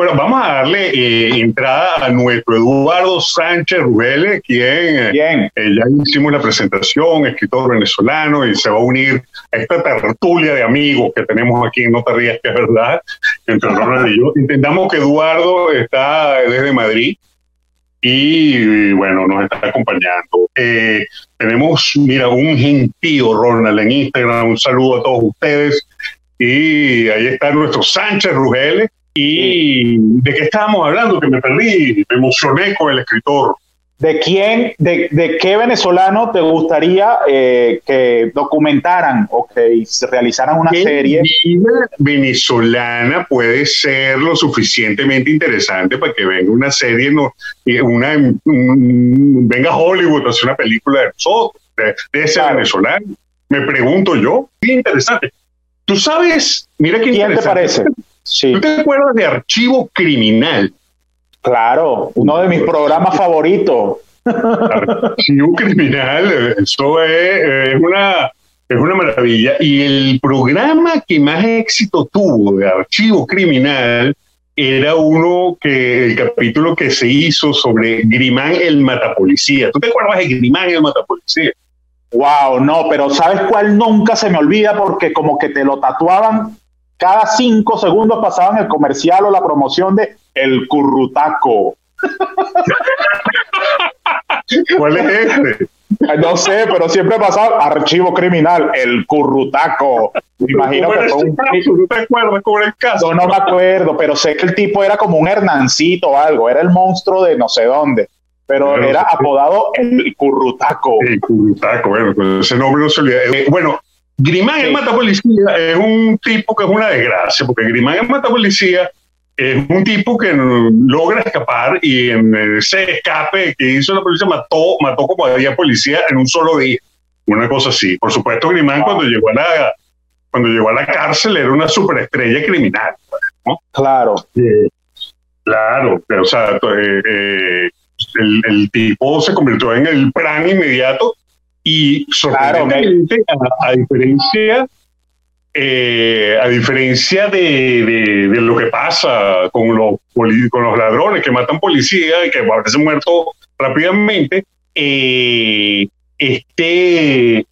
Bueno, vamos a darle eh, entrada a nuestro Eduardo Sánchez Rubele, quien Bien. eh, ya hicimos la presentación, escritor venezolano, y se va a unir a esta tertulia de amigos que tenemos aquí en No Te Rías, que es verdad, entre Ronald y yo. Entendamos que Eduardo está desde Madrid y bueno, nos está acompañando. Eh, tenemos, mira, un gentío Ronald en Instagram, un saludo a todos ustedes. Y ahí está nuestro Sánchez Rugele. ¿Y de qué estábamos hablando? Que me perdí, me emocioné con el escritor. ¿De quién, de, de qué venezolano te gustaría eh, que documentaran o que se realizaran una ¿Qué serie? vida venezolana puede ser lo suficientemente interesante para que venga una serie, no, una, un- venga Hollywood a hacer una película de nosotros, de, de ese Claro. venezolano? Me pregunto yo, qué interesante. Tú sabes, mira qué ¿Quién te parece? Sí, ¿Tú te acuerdas de Archivo Criminal? claro, uno de mis programas favoritos. Archivo Criminal, eso es, es una, es una maravilla. Y el programa que más éxito tuvo de Archivo Criminal era uno que, el capítulo que se hizo sobre Grimán el Matapolicía. ¿Tú te acuerdas de Grimán el Matapolicía? Wow, no, pero ¿sabes cuál nunca se me olvida? Porque como que te lo tatuaban cada cinco segundos pasaban el comercial o la promoción de El Currutaco. ¿Cuál es este? No sé, pero siempre pasaba archivo criminal, El Currutaco. Me imagino ¿Cómo que fue un caso? ¿No te acuerdas cómo era el caso? No, no me acuerdo, pero sé que el tipo era como un Hernancito o algo, era el monstruo de no sé dónde, pero era sí. apodado el Currutaco. El Currutaco, bueno, con ese nombre no se olvida. Bueno, Grimán el Sí. Matapolicía es un tipo que es una desgracia, porque Grimán el Matapolicía es un tipo que logra escapar y en ese escape que hizo la policía mató, mató como a 10 policías en un solo día. Una cosa así. Por supuesto, Grimán cuando llegó a la cuando llegó a la cárcel era una superestrella criminal. Claro, Claro, o sea, eh, eh, el, el tipo se convirtió en el plan inmediato y sorprendentemente, a, a diferencia, eh, a diferencia de, de- de lo que pasa con los, con los ladrones que matan policías y que aparecen muertos rápidamente, eh, este,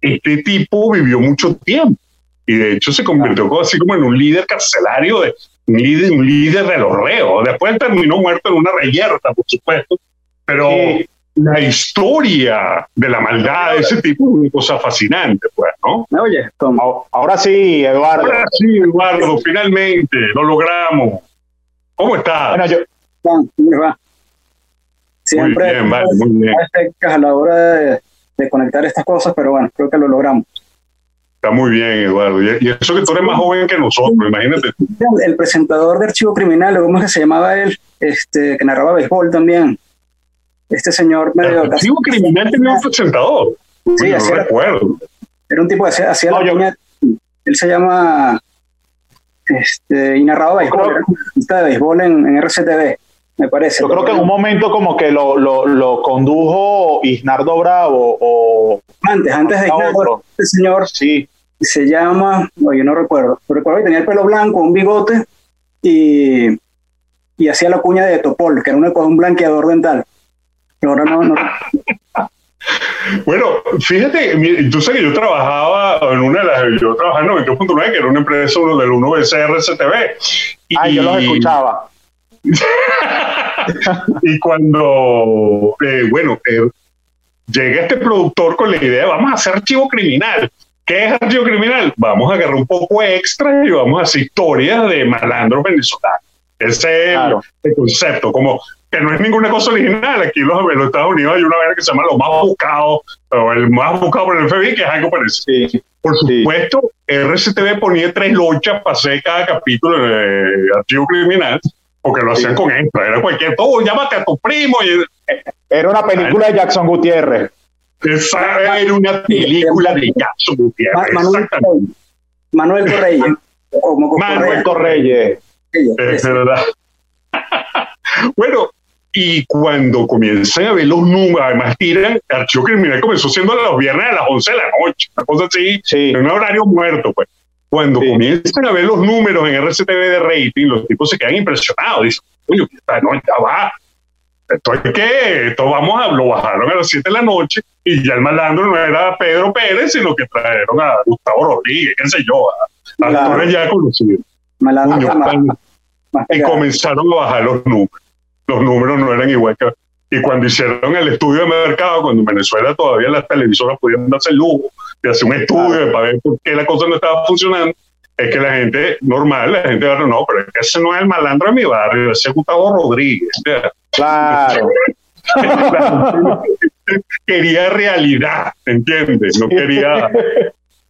este tipo vivió mucho tiempo y de hecho se convirtió así como en un líder carcelario, de, un, líder, un líder de los reos. Después terminó muerto en una reyerta, por supuesto, pero Sí. La historia de la maldad de ese tipo es una cosa fascinante, pues, ¿no? ¿Me oyes? Tom? Ahora- sí, Eduardo. Ahora sí, Eduardo, finalmente lo logramos. ¿Cómo estás? Bueno, yo, Tom, ¿cómo les va? Siempre muy bien, vale, muy bien. a la hora de, de conectar estas cosas, pero bueno, creo que lo logramos. Está muy bien, Eduardo. Y, eso que tú eres más joven que nosotros, imagínate. El, el presentador de Archivo Criminal, ¿cómo es que se llamaba él? Este, que narraba béisbol también. Este señor medio... El archivo criminal tenía un presentador. Sí, Yo así no recuerdo. Era un tipo que hacía, hacía No, la yo- cuña- Él se llama... Este, y narraba béisbol. Era de béisbol en, en RCTV, me parece. yo creo que en un momento como que lo, lo, lo condujo Isnardo Bravo o Antes, antes de otro. este señor Sí, se llama, oye, no recuerdo, pero recuerdo que tenía el pelo blanco, un bigote y, y hacía la cuña de Topol, que era un, un blanqueador dental. Ahora no, no. Bueno, fíjate, tú sabes que yo trabajaba en una de las, yo trabajaba en 92.9, que era una empresa uno del 1BCRCTV. Y, ay, yo los escuchaba. y cuando, eh, bueno, eh, llega este productor con la idea, vamos a hacer archivo criminal. ¿Qué es archivo criminal? Vamos a agarrar un poco extra y vamos a hacer historias de malandros venezolanos. Ese es Claro. el concepto, como que no es ninguna cosa original. Aquí en los, en los Estados Unidos hay una vaina que se llama lo más buscado, o el más buscado por el FBI, que es algo parecido. Sí, Por Sí. supuesto, RCTV ponía tres lochas para hacer cada capítulo de Archivo Criminal, porque lo hacían Sí. con extra. Era cualquier, todo, llámate a tu primo. Y, era una película de Jackson Gutiérrez. esa era una película de Jackson Gutiérrez. Manuel, Exactamente. Manuel Correia. Como con Manuel. Correyes. Es verdad. bueno, y cuando comienzan a ver los números, además tiran, Archivo Criminal comenzó siendo los viernes a las 11 de la noche, una cosa así, Sí. en un horario muerto, pues. Cuando comienzan a ver los números en RCTV de rating, los tipos se quedan impresionados. Dicen, coño, no, ya va. Esto es que esto vamos a, lo bajaron a las 7 de la noche y ya el malandro no era Pedro Pérez, sino que trajeron a Gustavo Rodríguez, qué sé yo, a, actores ya conocidos. y comenzaron a bajar los números. Los números no eran igual que y cuando hicieron el estudio de mercado, cuando en Venezuela todavía las televisoras podían darse el lujo de hacer un estudio para ver por qué la cosa no estaba funcionando, es que la gente normal, la gente va no, pero ese no es el malandro de mi barrio, ese es Gustavo Rodríguez. Claro. quería realidad, ¿entiendes? No quería,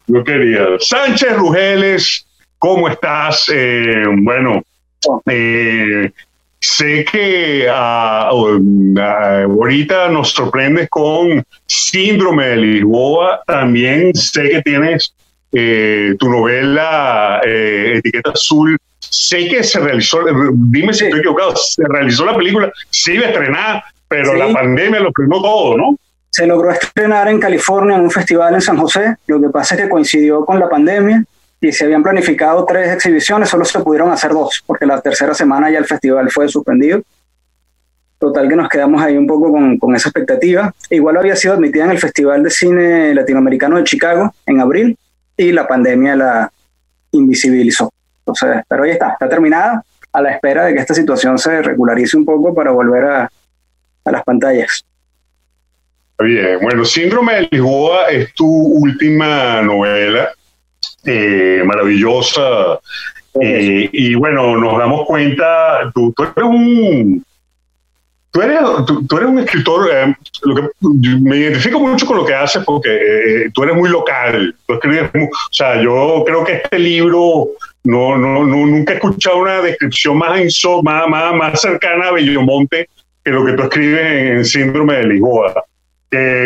no quería. Sánchez Rugeles, ¿cómo estás? Eh, bueno, eh, Sé que ah, ahorita nos sorprendes con Síndrome de Lisboa. También sé que tienes eh, tu novela eh, Etiqueta Azul. Sé que se realizó, dime si estoy equivocado, se realizó la película, sí iba estrenada, pero la pandemia lo frenó todo, ¿no? Se logró estrenar en California en un festival en San José. Lo que pasa es que coincidió con la pandemia y se habían planificado tres exhibiciones, solo se pudieron hacer dos, porque la tercera semana ya el festival fue suspendido. Total que nos quedamos ahí un poco con, con esa expectativa. Igual había sido admitida en el Festival de Cine Latinoamericano de Chicago en abril y la pandemia la invisibilizó. Entonces, pero ahí está, está terminada a la espera de que esta situación se regularice un poco para volver a, a las pantallas. Bien, bueno, Síndrome de Lisboa es tu última novela eh, maravillosa. Eh, y bueno, nos damos cuenta, tú, eres un... Tú eres, tú, eres un escritor, eh, lo que, me identifico mucho con lo que haces porque tú eres muy local. Tú escribes, o sea, yo creo que este libro no, no, nunca he escuchado una descripción más, más, más, más cercana a Bellomonte que lo que tú escribes en Síndrome de Lisboa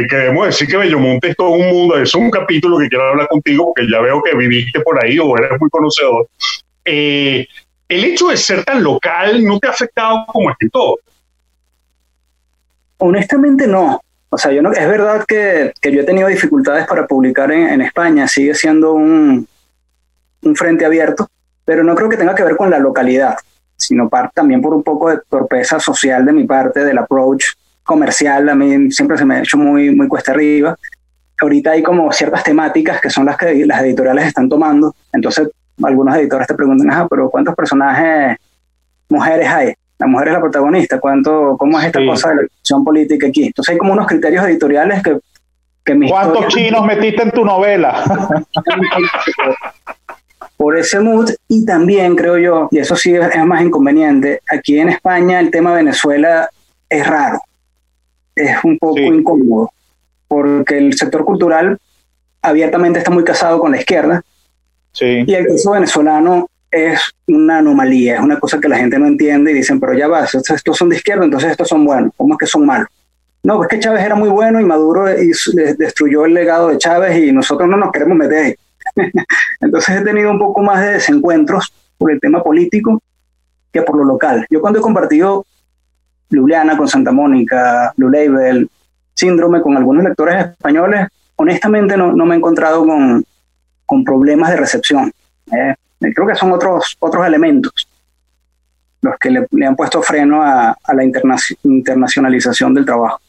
que, debemos decir que Bellomonte es todo un mundo, es un capítulo que quiero hablar contigo porque ya veo que viviste por ahí o eres muy conocedor. Eh, ¿El hecho de ser tan local no te ha afectado como escritor? Honestamente no. O sea, yo no, es verdad que, que yo he tenido dificultades para publicar en, España, sigue siendo un, un, frente abierto, pero no creo que tenga que ver con la localidad, sino también por un poco de torpeza social de mi parte, del approach comercial a mí siempre se me ha hecho muy, muy cuesta arriba. Ahorita hay como ciertas temáticas que son las que las editoriales están tomando. Entonces, algunos editores te preguntan, ah, pero ¿cuántos personajes mujeres hay? La mujer es la protagonista. ¿Cuánto, ¿Cómo es esta cosa de la acción política aquí? Entonces, hay como unos criterios editoriales que. que ¿Cuántos chinos metiste en tu novela? por ese mood y también creo yo, y eso sí es más inconveniente, aquí en España el tema Venezuela es raro es un poco incómodo, porque el sector cultural abiertamente está muy casado con la izquierda, y el caso venezolano es una anomalía, es una cosa que la gente no entiende y dicen, pero ya va, estos, son de izquierda, entonces estos son buenos, ¿cómo es que son malos? No, es que Chávez era muy bueno y Maduro destruyó el legado de Chávez y nosotros no nos queremos meter ahí. entonces he tenido un poco más de desencuentros por el tema político que por lo local. Yo cuando he compartido Ljubljana con Santa Mónica, Blue Label, Síndrome con algunos lectores españoles, honestamente no, no me he encontrado con, con problemas de recepción. Eh, creo que son otros, otros elementos los que le, han puesto freno a, a la internacionalización del trabajo.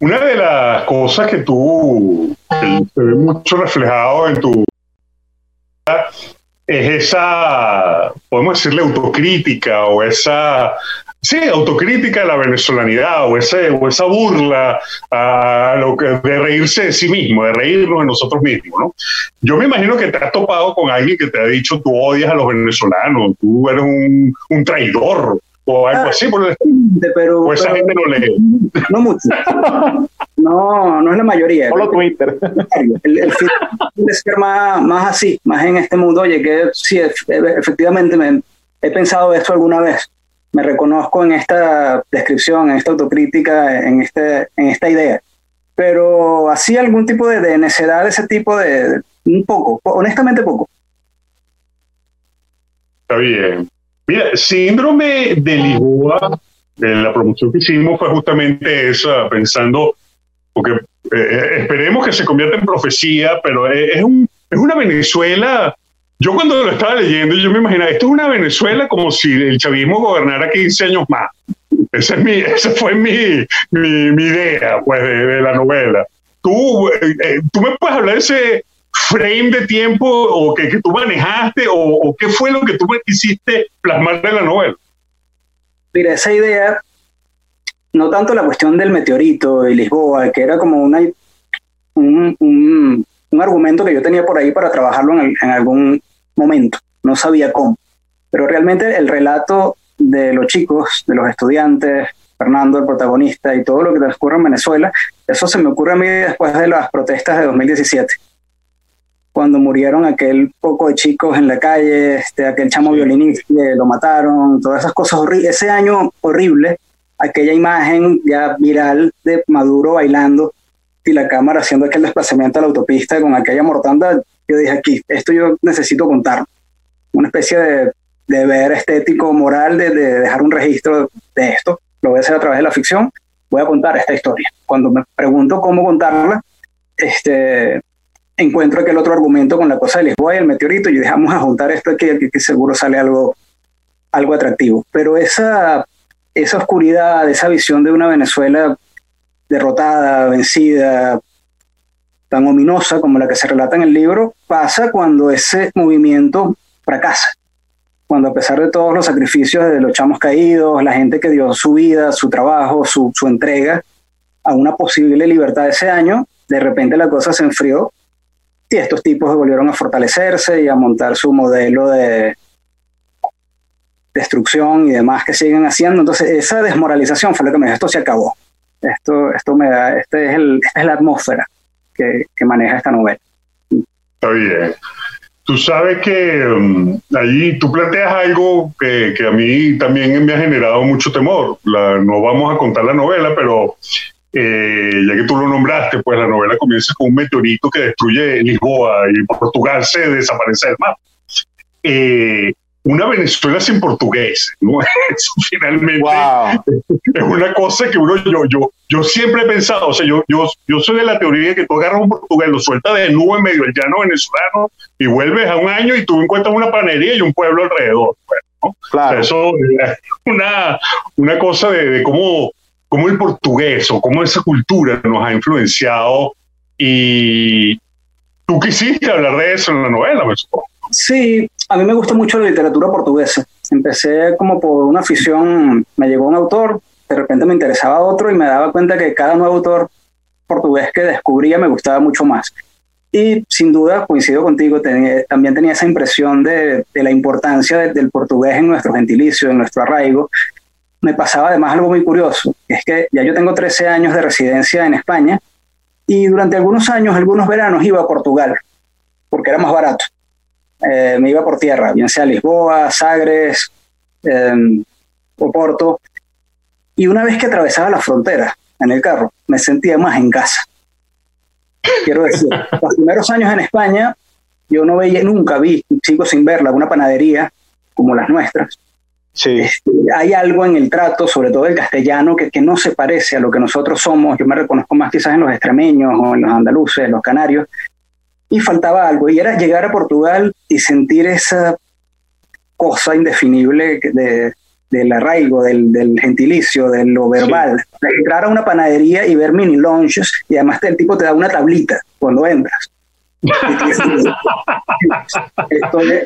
Una de las cosas que tú que se ve mucho reflejado en tu es esa, podemos decirle, autocrítica o esa Sí, autocrítica de la venezolanidad o, ese, o esa burla a lo que, de reírse de sí mismo, de reírnos de nosotros mismos. ¿no? Yo me imagino que te has topado con alguien que te ha dicho tú odias a los venezolanos, tú eres un, un traidor o algo así. Por pero, o esa gente no lee. No mucho. No, no es la mayoría. Solo Twitter. El, el de ser más, más así, más en este mundo. Oye, que sí, efectivamente me, he pensado esto alguna vez me reconozco en esta descripción, en esta autocrítica, en, este, en esta idea. Pero así algún tipo de, de necedad ese tipo de, un poco, honestamente poco. Está bien. Mira, síndrome de Lisboa, de la promoción que hicimos fue justamente esa, pensando, porque eh, esperemos que se convierta en profecía, pero es, un, es una Venezuela yo cuando lo estaba leyendo, yo me imaginaba, esto es una Venezuela como si el chavismo gobernara 15 años más. Esa, es mi, esa fue mi, mi, idea pues, de, la novela. Tú, eh, eh, tú me puedes hablar de ese frame de tiempo o que, que tú manejaste o, qué fue lo que tú quisiste plasmar en la novela. Mira, esa idea, no tanto la cuestión del meteorito de Lisboa, que era como una, un, un, un argumento que yo tenía por ahí para trabajarlo en algún momento, no sabía cómo. Pero realmente el relato de los chicos, de los estudiantes, Fernando, el protagonista, y todo lo que transcurre en Venezuela, eso se me ocurre a mí después de las protestas de 2017, cuando murieron aquel poco de chicos en la calle, este, aquel chamo violinista, lo mataron, todas esas cosas horribles. Ese año horrible, aquella imagen ya viral de Maduro bailando y la cámara haciendo aquel desplazamiento a la autopista con aquella mortanda, yo dije aquí, esto yo necesito contar. Una especie de deber estético, moral, de, dejar un registro de esto. Lo voy a hacer a través de la ficción. Voy a contar esta historia. Cuando me pregunto cómo contarla, este, encuentro aquel otro argumento con la cosa de Lisboa y el meteorito y dejamos a juntar esto aquí, aquí que seguro sale algo, algo atractivo. Pero esa, esa oscuridad, esa visión de una Venezuela derrotada, vencida, tan ominosa como la que se relata en el libro, pasa cuando ese movimiento fracasa. Cuando a pesar de todos los sacrificios de los chamos caídos, la gente que dio su vida, su trabajo, su, su entrega a una posible libertad ese año, de repente la cosa se enfrió y estos tipos volvieron a fortalecerse y a montar su modelo de destrucción y demás que siguen haciendo. Entonces, esa desmoralización fue lo que me dijo, esto se acabó. Esto, esto me da, este es el, esta es la atmósfera que, maneja esta novela. Está bien. Tú sabes que um, ahí tú planteas algo que, a mí también me ha generado mucho temor. no vamos a contar la novela, pero eh, ya que tú lo nombraste, pues la novela comienza con un meteorito que destruye Lisboa y Portugal se desaparece del mapa. Eh, una Venezuela sin portugués, ¿no? Eso finalmente es una cosa que uno, yo, yo, yo siempre he pensado, o sea, yo, yo, yo soy de la teoría de que tú agarras un portugués, lo sueltas de nuevo en medio del llano venezolano y vuelves a un año y tú encuentras una panería y un pueblo alrededor. Pues, ¿no? Claro. eso es una, una cosa de, cómo, cómo el portugués o cómo esa cultura nos ha influenciado y tú quisiste hablar de eso en la novela, me supongo. Sí, a mí me gusta mucho la literatura portuguesa. Empecé como por una afición, me llegó un autor, de repente me interesaba otro y me daba cuenta que cada nuevo autor portugués que descubría me gustaba mucho más. Y sin duda, coincido contigo, también tenía esa impresión de, la importancia del portugués en nuestro gentilicio, en nuestro arraigo. Me pasaba además algo muy curioso, es que ya yo tengo 13 años de residencia en España y durante algunos años, algunos veranos iba a Portugal, porque era más barato. Eh, me iba por tierra, bien sea Lisboa, Sagres, eh, Oporto. Y una vez que atravesaba la frontera en el carro, me sentía más en casa. Quiero decir, los primeros años en España, yo no veía, nunca vi, sigo sin verla, una panadería como las nuestras. Sí. Este, hay algo en el trato, sobre todo el castellano, que, que, no se parece a lo que nosotros somos. Yo me reconozco más quizás en los extremeños o en los andaluces, los canarios, y faltaba algo, y era llegar a Portugal y sentir esa cosa indefinible de, del arraigo, del, del, gentilicio, de lo verbal. Entrar a una panadería y ver mini lounges, y además el tipo te da una tablita cuando entras.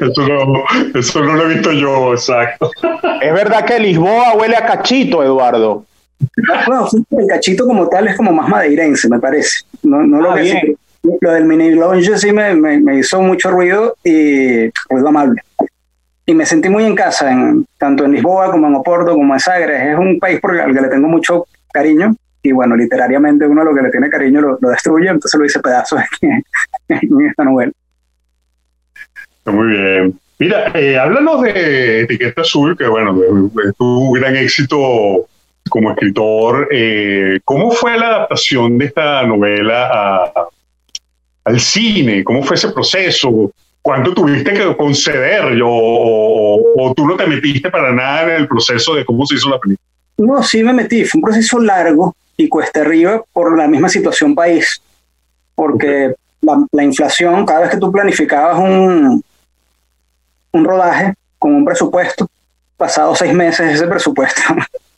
eso, no, eso no lo he visto yo, exacto. Es verdad que Lisboa huele a cachito, Eduardo. No, el cachito como tal es como más madeirense, me parece. No, no lo ah, bien lo del mini lounge sí me, me, hizo mucho ruido y ruido amable. Y me sentí muy en casa, en, tanto en Lisboa como en Oporto, como en Sagres. Es un país por el que le tengo mucho cariño. Y bueno, literariamente uno lo que le tiene cariño lo, destruye, entonces lo hice pedazos en, en esta novela. Muy bien. Mira, eh, háblanos de Etiqueta Azul, que bueno, es tu gran éxito como escritor. Eh, ¿Cómo fue la adaptación de esta novela a, al cine? ¿Cómo fue ese proceso? ¿Cuánto tuviste que conceder o, o, tú no te metiste para nada en el proceso de cómo se hizo la película? No, sí me metí. Fue un proceso largo y cuesta arriba por la misma situación país. Porque la, inflación, cada vez que tú planificabas un, un rodaje con un presupuesto, pasado seis meses ese presupuesto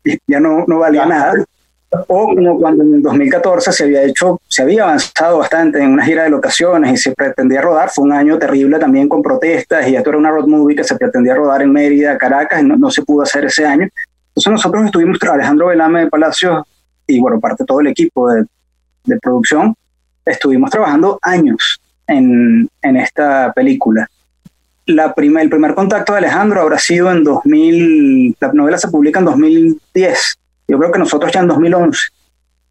ya no, no valía nada. O como cuando en 2014 se había hecho, se había avanzado bastante en una gira de locaciones y se pretendía rodar, fue un año terrible también con protestas y esto era una road movie que se pretendía rodar en Mérida, Caracas, y no, no se pudo hacer ese año. Entonces nosotros estuvimos, Alejandro Velame de Palacios y bueno, parte todo el equipo de, de producción, estuvimos trabajando años en, en esta película. La prima, el primer contacto de Alejandro habrá sido en 2000, la novela se publica en 2010 yo creo que nosotros ya en 2011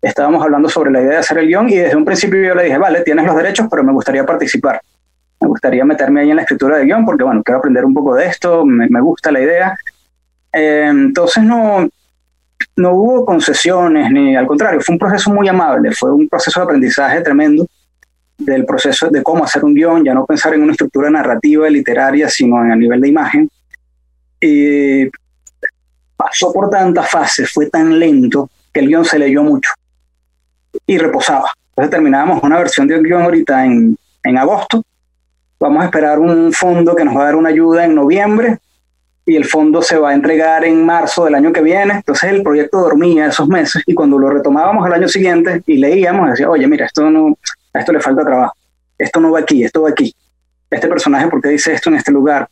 estábamos hablando sobre la idea de hacer el guion y desde un principio yo le dije, vale, tienes los derechos, pero me gustaría participar. Me gustaría meterme ahí en la escritura del guion porque, bueno, quiero aprender un poco de esto, me, gusta la idea. Eh, entonces no, no hubo concesiones, ni al contrario, fue un proceso muy amable, fue un proceso de aprendizaje tremendo del proceso de cómo hacer un guion, ya no pensar en una estructura narrativa, literaria, sino en el nivel de imagen. Y pasó por tantas fases, fue tan lento que el guion se leyó mucho y reposaba. Entonces terminábamos una versión del guion ahorita en, en agosto. Vamos a esperar un fondo que nos va a dar una ayuda en noviembre y el fondo se va a entregar en marzo del año que viene. Entonces el proyecto dormía esos meses y cuando lo retomábamos el año siguiente y leíamos, decía, oye, mira, esto no, a esto le falta trabajo, esto no va aquí, esto va aquí. Este personaje, ¿por qué dice esto en este lugar?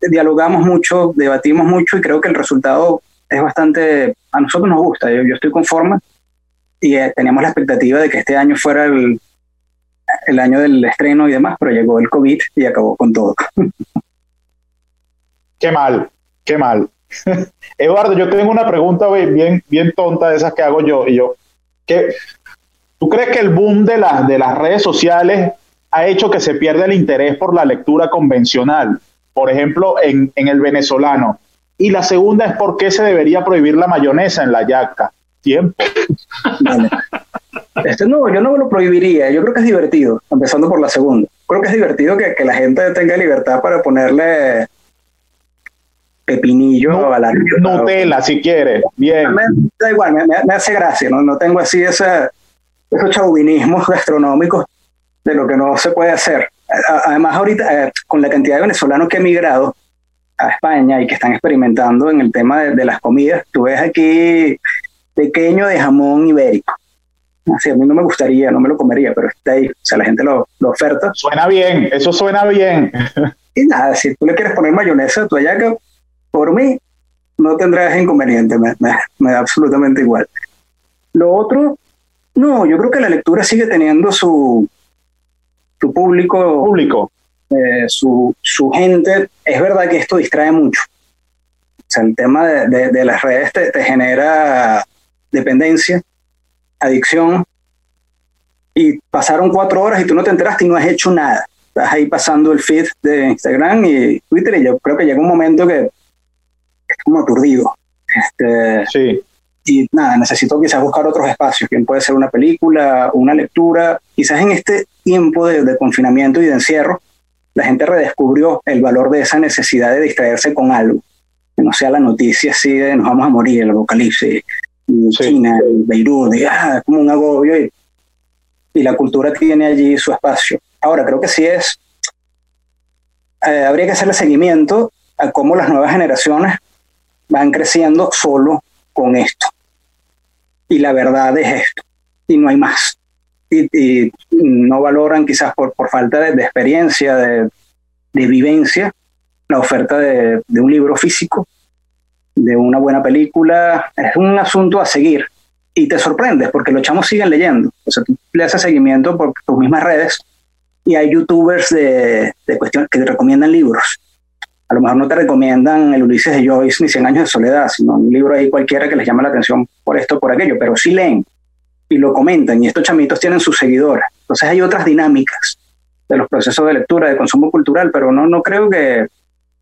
Dialogamos mucho, debatimos mucho y creo que el resultado es bastante, a nosotros nos gusta, yo, estoy conforme y eh, teníamos la expectativa de que este año fuera el, el año del estreno y demás, pero llegó el COVID y acabó con todo. qué mal, qué mal. Eduardo, yo tengo una pregunta bien, bien tonta de esas que hago yo. Y yo, ¿qué, ¿tú crees que el boom de, las de las redes sociales ha hecho que se pierda el interés por la lectura convencional? Por ejemplo, en, el venezolano. Y la segunda es por qué se debería prohibir la mayonesa en la yaca. Tiempo. Este, no, yo no lo prohibiría. Yo creo que es divertido, empezando por la segunda. Creo que es divertido que, la gente tenga libertad para ponerle pepinillo a la Nutella, si quiere. Bien. Me, da igual, me, hace gracia. ¿no? no tengo así ese, esos chauvinismos gastronómicos de lo que no se puede hacer además ahorita, eh, con la cantidad de venezolanos que han migrado a España y que están experimentando en el tema de, las comidas, tú ves aquí pequeño de jamón ibérico. Así, a mí no me gustaría, no me lo comería, pero está ahí, o sea, la gente lo, oferta. Suena bien, eso suena bien. Y nada, si tú le quieres poner mayonesa a tu que por mí no tendrás inconveniente, me, me da absolutamente igual. Lo otro, no, yo creo que la lectura sigue teniendo su, tu público, público. Eh, su, su, gente, es verdad que esto distrae mucho. O sea, el tema de, de, las redes te, te, genera dependencia, adicción, y pasaron cuatro horas y tú no te enteraste y no has hecho nada. Estás ahí pasando el feed de Instagram y Twitter y yo creo que llega un momento que es como aturdido. Este, sí y nada, necesito quizás buscar otros espacios, que puede ser una película, una lectura. Quizás en este tiempo de, confinamiento y de encierro, la gente redescubrió el valor de esa necesidad de distraerse con algo, que no sea la noticia así de nos vamos a morir, el apocalipsis, China, Beirut, ah, como un agobio, y, y, la cultura tiene allí su espacio. Ahora, creo que sí es, eh, habría que hacerle seguimiento a cómo las nuevas generaciones van creciendo solo con esto y la verdad es esto, y no hay más. Y, no valoran quizás por, por falta de, experiencia, de, vivencia, la oferta de, un libro físico, de una buena película. Es un asunto a seguir. Y te sorprendes porque los chamos siguen leyendo. O sea, tú le haces seguimiento por tus mismas redes y hay youtubers de, de cuestiones que te recomiendan libros a lo mejor no te recomiendan el Ulises de Joyce ni Cien años de soledad, sino un libro ahí cualquiera que les llama la atención por esto o por aquello, pero sí leen y lo comentan y estos chamitos tienen sus seguidores. Entonces hay otras dinámicas de los procesos de lectura, de consumo cultural, pero no, no creo que...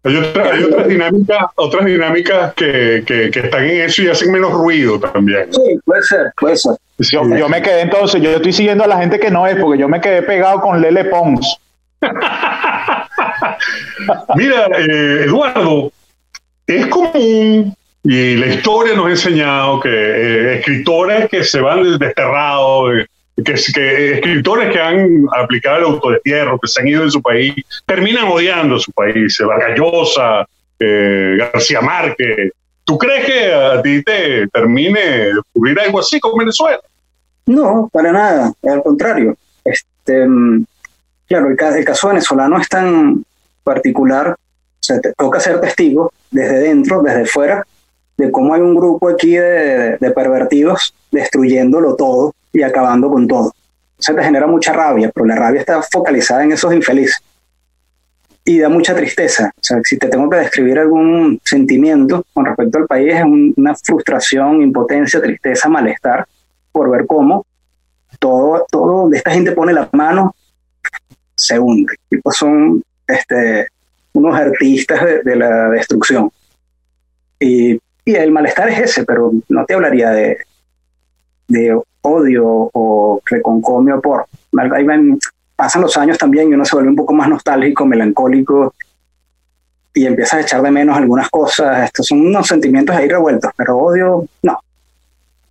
Hay, otras dinámicas, otras dinámicas que, que, están en eso y hacen menos ruido también. Sí, puede ser, puede ser. Yo, yo me quedé entonces, yo estoy siguiendo a la gente que no es, porque yo me quedé pegado con Lele Pons. Mira, eh, Eduardo, es común, y la historia nos ha enseñado que eh, escritores que se van desterrados, que, que escritores que han aplicado el autodestierro, que se han ido de su país, terminan odiando su país. Vargas eh, García Márquez. ¿Tú crees que a ti te termine de ocurrir algo así con Venezuela? No, para nada, al contrario. Este, mm, claro, el, el caso venezolano es tan particular, o sea, te toca ser testigo desde dentro, desde fuera, de cómo hay un grupo aquí de, pervertidos destruyéndolo todo y acabando con todo. Eso te genera mucha rabia, pero la rabia está focalizada en esos infelices. Y da mucha tristeza. O sea, si te tengo que describir algún sentimiento con respecto al país, es una frustración, impotencia, tristeza, malestar por ver cómo todo, todo donde esta gente pone la mano se hunde. Pues son este, unos artistas de, de la destrucción. Y y el malestar es ese, pero no te hablaría de, de odio o reconcomio por. Ahí pasan los años también y uno se vuelve un poco más nostálgico, melancólico y empieza a echar de menos algunas cosas. Estos son unos sentimientos ahí revueltos, pero odio no.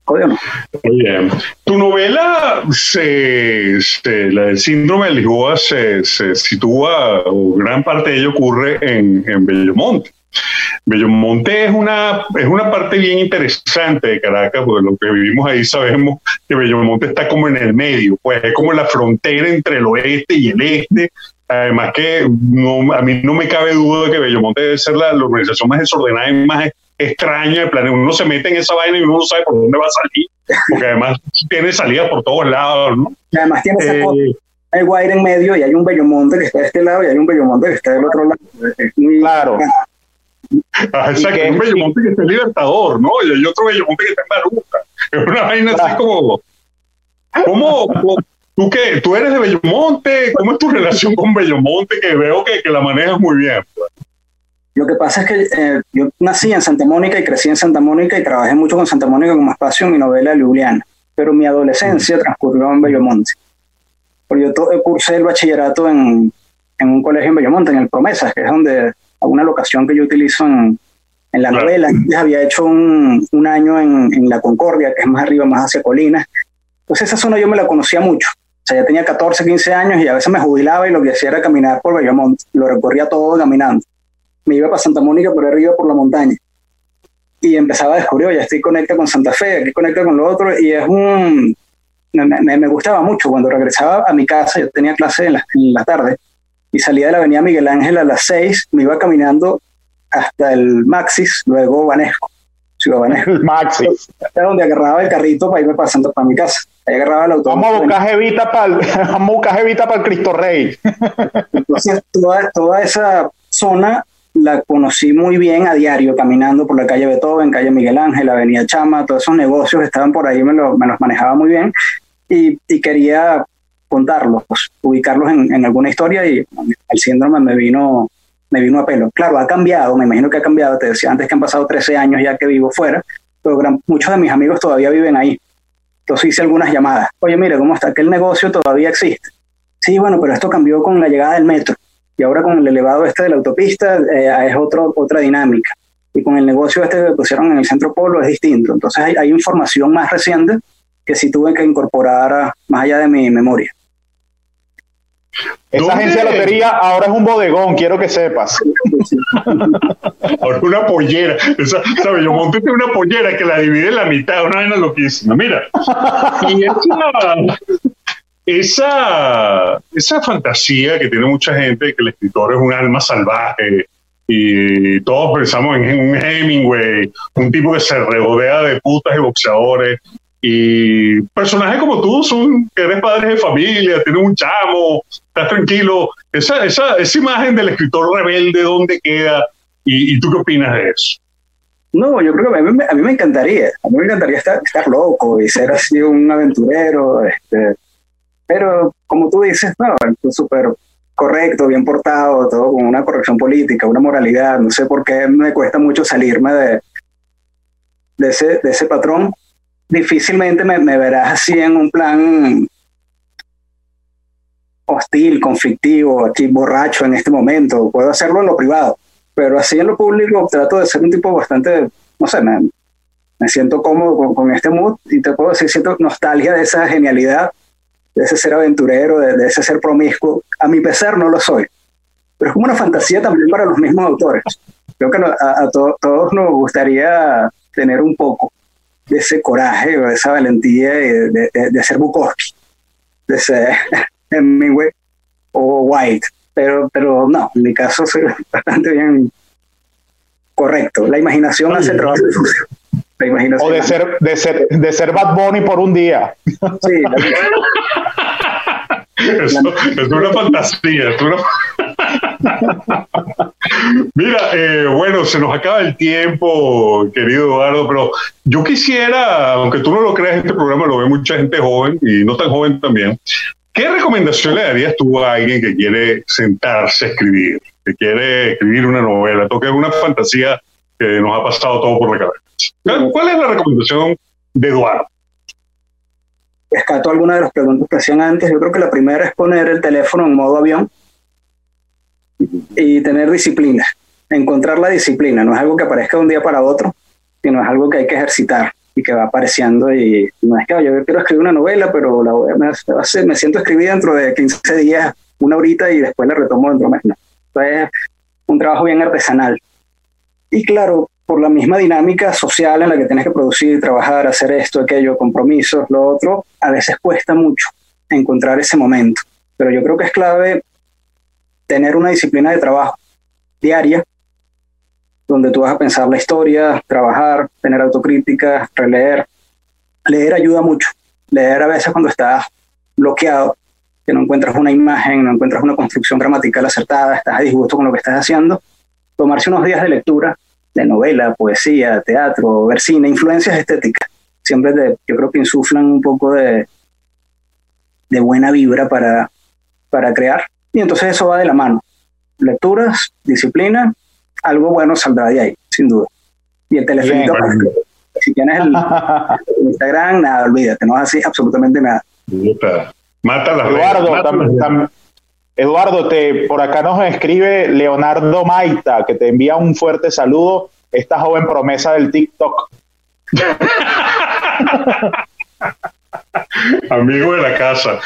Odio no. Bien. Tu novela, se, la del síndrome de Lisboa, se, se, sitúa, o gran parte de ello ocurre en, en. Bellomonte es una, es una parte bien interesante de Caracas, porque lo que vivimos ahí sabemos que Bellomonte está como en el medio, pues es como la frontera entre el oeste y el este. Además que no, a mí no me cabe duda de que Bellomonte debe ser la, organización más desordenada y más extraña del planeta. Uno se mete en esa vaina y uno no sabe por dónde va a salir, porque además tiene salida por todos lados, ¿no? además tiene esa eh, hay Guaire en medio y hay un Bellomonte que está de este lado y hay un Bellomonte que está del otro lado. claro. Ah, exacto, un Bellomonte que está en Libertador, ¿no? Y hay otro Bellomonte que está en Maruca. Es una vaina así como. ¿Cómo? ¿Tú qué? ¿Tú eres de Bellomonte? ¿Cómo es tu relación con Bellomonte? Que veo que, que la manejas muy bien. Lo que pasa es que eh, yo nací en Santa Mónica y crecí en Santa Mónica y trabajé mucho con Santa Mónica como espacio en mi novela Ljubljana, pero mi adolescencia transcurrió en Bellomonte. Porque yo cursé el bachillerato en, en un colegio en Bellomonte, en el Promesas, que es donde una locación que yo utilizo en, en la novela. Ya había hecho un, un año en, en, La Concordia, que es más arriba, más hacia Colinas. Entonces esa zona yo me la conocía mucho. O sea, ya tenía 14, 15 años y a veces me jubilaba y lo que hacía era caminar por Bellamont. Lo recorría todo caminando. Me iba para Santa Mónica por arriba, por la montaña. Y empezaba a descubrir, ya estoy conectado con Santa Fe, aquí conecta con lo otro. Y es un... Me, me, gustaba mucho. Cuando regresaba a mi casa, yo tenía clase en la, en la tarde, y salía de la avenida Miguel Ángel a las 6, me iba caminando hasta el Maxis, luego Banesco. Ciudad Banesco. El Maxis. Hasta donde agarraba el carrito para irme pasando para mi casa. Ahí agarraba el auto. Vamos a buscar jevita para el, vamos a buscar jevita para el Cristo Rey. Entonces, toda, toda esa zona la conocí muy bien a diario, caminando por la calle Beethoven, calle Miguel Ángel, avenida Chama, todos esos negocios estaban por ahí, me, lo, me los manejaba muy bien y, y quería contarlos, ubicarlos en, alguna historia y el síndrome me vino, me vino a pelo. Claro, ha cambiado, me imagino que ha cambiado, te decía antes que han pasado 13 años ya que vivo fuera, pero muchos de mis amigos todavía viven ahí. Entonces hice algunas llamadas. Oye, mira, ¿cómo está? Que el negocio todavía existe. Sí, bueno, pero esto cambió con la llegada del metro. Y ahora con el elevado este de la autopista eh, es otro, otra dinámica. Y con el negocio este que pusieron en el centro polo es distinto. Entonces hay, hay información más reciente que sí tuve que incorporar más allá de mi memoria. Esa agencia de lotería ahora es un bodegón, quiero que sepas. ahora una pollera. Esa, ¿sabes? Yo monté una pollera que la dividí en la mitad, una vaina loquísima. Mira. Y esa, esa, fantasía que tiene mucha gente de que el escritor es un alma salvaje y todos pensamos en un Hemingway, un tipo que se rodea de putas y boxeadores y personajes como tú son que eres padre de familia, tienes un chamo, estás tranquilo. Esa, esa, esa imagen del escritor rebelde, ¿dónde queda? ¿Y, tú qué opinas de eso? No, yo creo que a mí, a mí, me encantaría, a mí me encantaría estar, estar loco y ser así un aventurero, este, pero como tú dices, no, súper correcto, bien portado, todo con una corrección política, una moralidad, no sé por qué me cuesta mucho salirme de, de, ese, de ese patrón, difícilmente me, verás así en un plan hostil, conflictivo, aquí borracho en este momento. Puedo hacerlo en lo privado, pero así en lo público trato de ser un tipo bastante, no sé, me, siento cómodo con, este mood y te puedo decir, siento nostalgia de esa genialidad de ese ser aventurero, de, ese ser promiscuo. A mi pesar no lo soy, pero es como una fantasía también para los mismos autores. Creo que a, todos nos gustaría tener un poco de ese coraje o de esa valentía de, de, ser Bukowski, de ser Hemingway o White, pero, pero no, en mi caso soy bastante bien correcto. La imaginación hace el trabajo sucio. O de ser, de ser, de ser Bad Bunny por un día. Sí. es una fantasía. Mira, eh, bueno, se nos acaba el tiempo, querido Eduardo, pero yo quisiera, aunque tú no lo creas, este programa lo ve mucha gente joven y no tan joven también. ¿Qué recomendación le darías tú a alguien que quiere sentarse a escribir, que quiere escribir una novela, toque una fantasía que nos ha pasado todo por la cabeza? ¿Cuál es la recomendación de Eduardo? Rescato algunas de las preguntas que hacían antes. Yo creo que la primera es poner el teléfono en modo avión y tener disciplina. Encontrar la disciplina. No es algo que aparezca de un día para otro, sino es algo que hay que ejercitar y que va apareciendo. Y no es que yo quiero escribir una novela, pero la me, siento escribir dentro de 15 días, una horita y después la retomo dentro de un mes. Entonces, es un trabajo bien artesanal. Y claro, por la misma dinámica social en la que tienes que producir, trabajar, hacer esto, aquello, compromisos, lo otro, a veces cuesta mucho encontrar ese momento. Pero yo creo que es clave tener una disciplina de trabajo diaria, donde tú vas a pensar la historia, trabajar, tener autocrítica, releer. Leer ayuda mucho. Leer a veces cuando estás bloqueado, que no encuentras una imagen, no encuentras una construcción gramatical acertada, estás a disgusto con lo que estás haciendo, tomarse unos días de lectura de novela, poesía, teatro, ver cine, influencias estéticas. Siempre yo creo que insuflan un poco de, de buena vibra para, para crear. Y entonces eso va de la mano. Lecturas, disciplina, algo bueno saldrá de ahí, sin duda. Y el teléfono, si tienes el, Instagram, nada, olvídate, no es así absolutamente nada. Mata la Eduardo, Eduardo, te, por acá nos escribe Leonardo Maita, que te envía un fuerte saludo, esta joven promesa del TikTok. Amigo de la casa.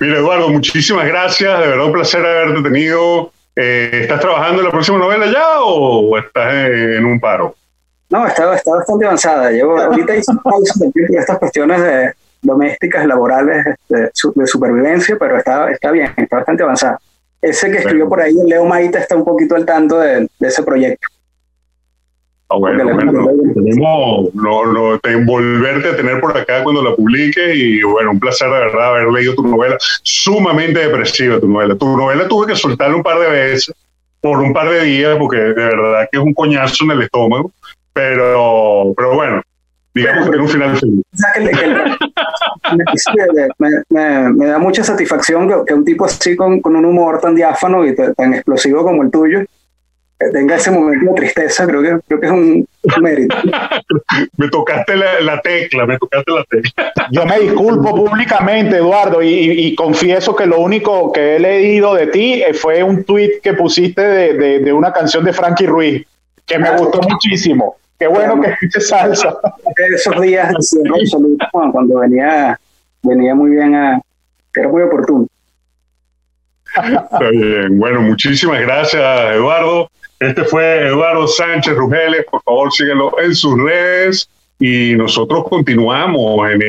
Mira, Eduardo, muchísimas gracias. De verdad, un placer haberte tenido. Eh, ¿Estás trabajando en la próxima novela ya o estás en un paro? No, está, está bastante avanzada. Llevo, ahorita hice pausa de estas cuestiones de, domésticas, laborales, este, de supervivencia, pero está, está bien, está bastante avanzada. Ese que escribió por ahí, Leo Maita, está un poquito al tanto de, ese proyecto. Ah, bueno, bueno, tenemos lo, de envolverte a tener por acá cuando la publiques y bueno, un placer de verdad haber leído tu novela, sumamente depresiva tu novela. Tu novela tuve que soltarla un par de veces por un par de días porque de verdad que es un coñazo en el estómago, pero, pero bueno, digamos que un final feliz. me, da mucha satisfacción que, un tipo así con, un humor tan diáfano y tan explosivo como el tuyo tenga ese momento de tristeza, creo que, creo que es un, mérito. me tocaste la, tecla, me tocaste la tecla. Yo me disculpo públicamente, Eduardo, y, confieso que lo único que he leído de ti eh, fue un tweet que pusiste de, de una canción de Frankie Ruiz, que me gustó muchísimo. Qué bueno que escuches salsa. Esos días cuando venía, venía muy bien a, era muy oportuno. Está bien. Bueno, muchísimas gracias, Eduardo. Este fue Eduardo Sánchez Rugeles. Por favor, síguelo en sus redes. Y nosotros continuamos en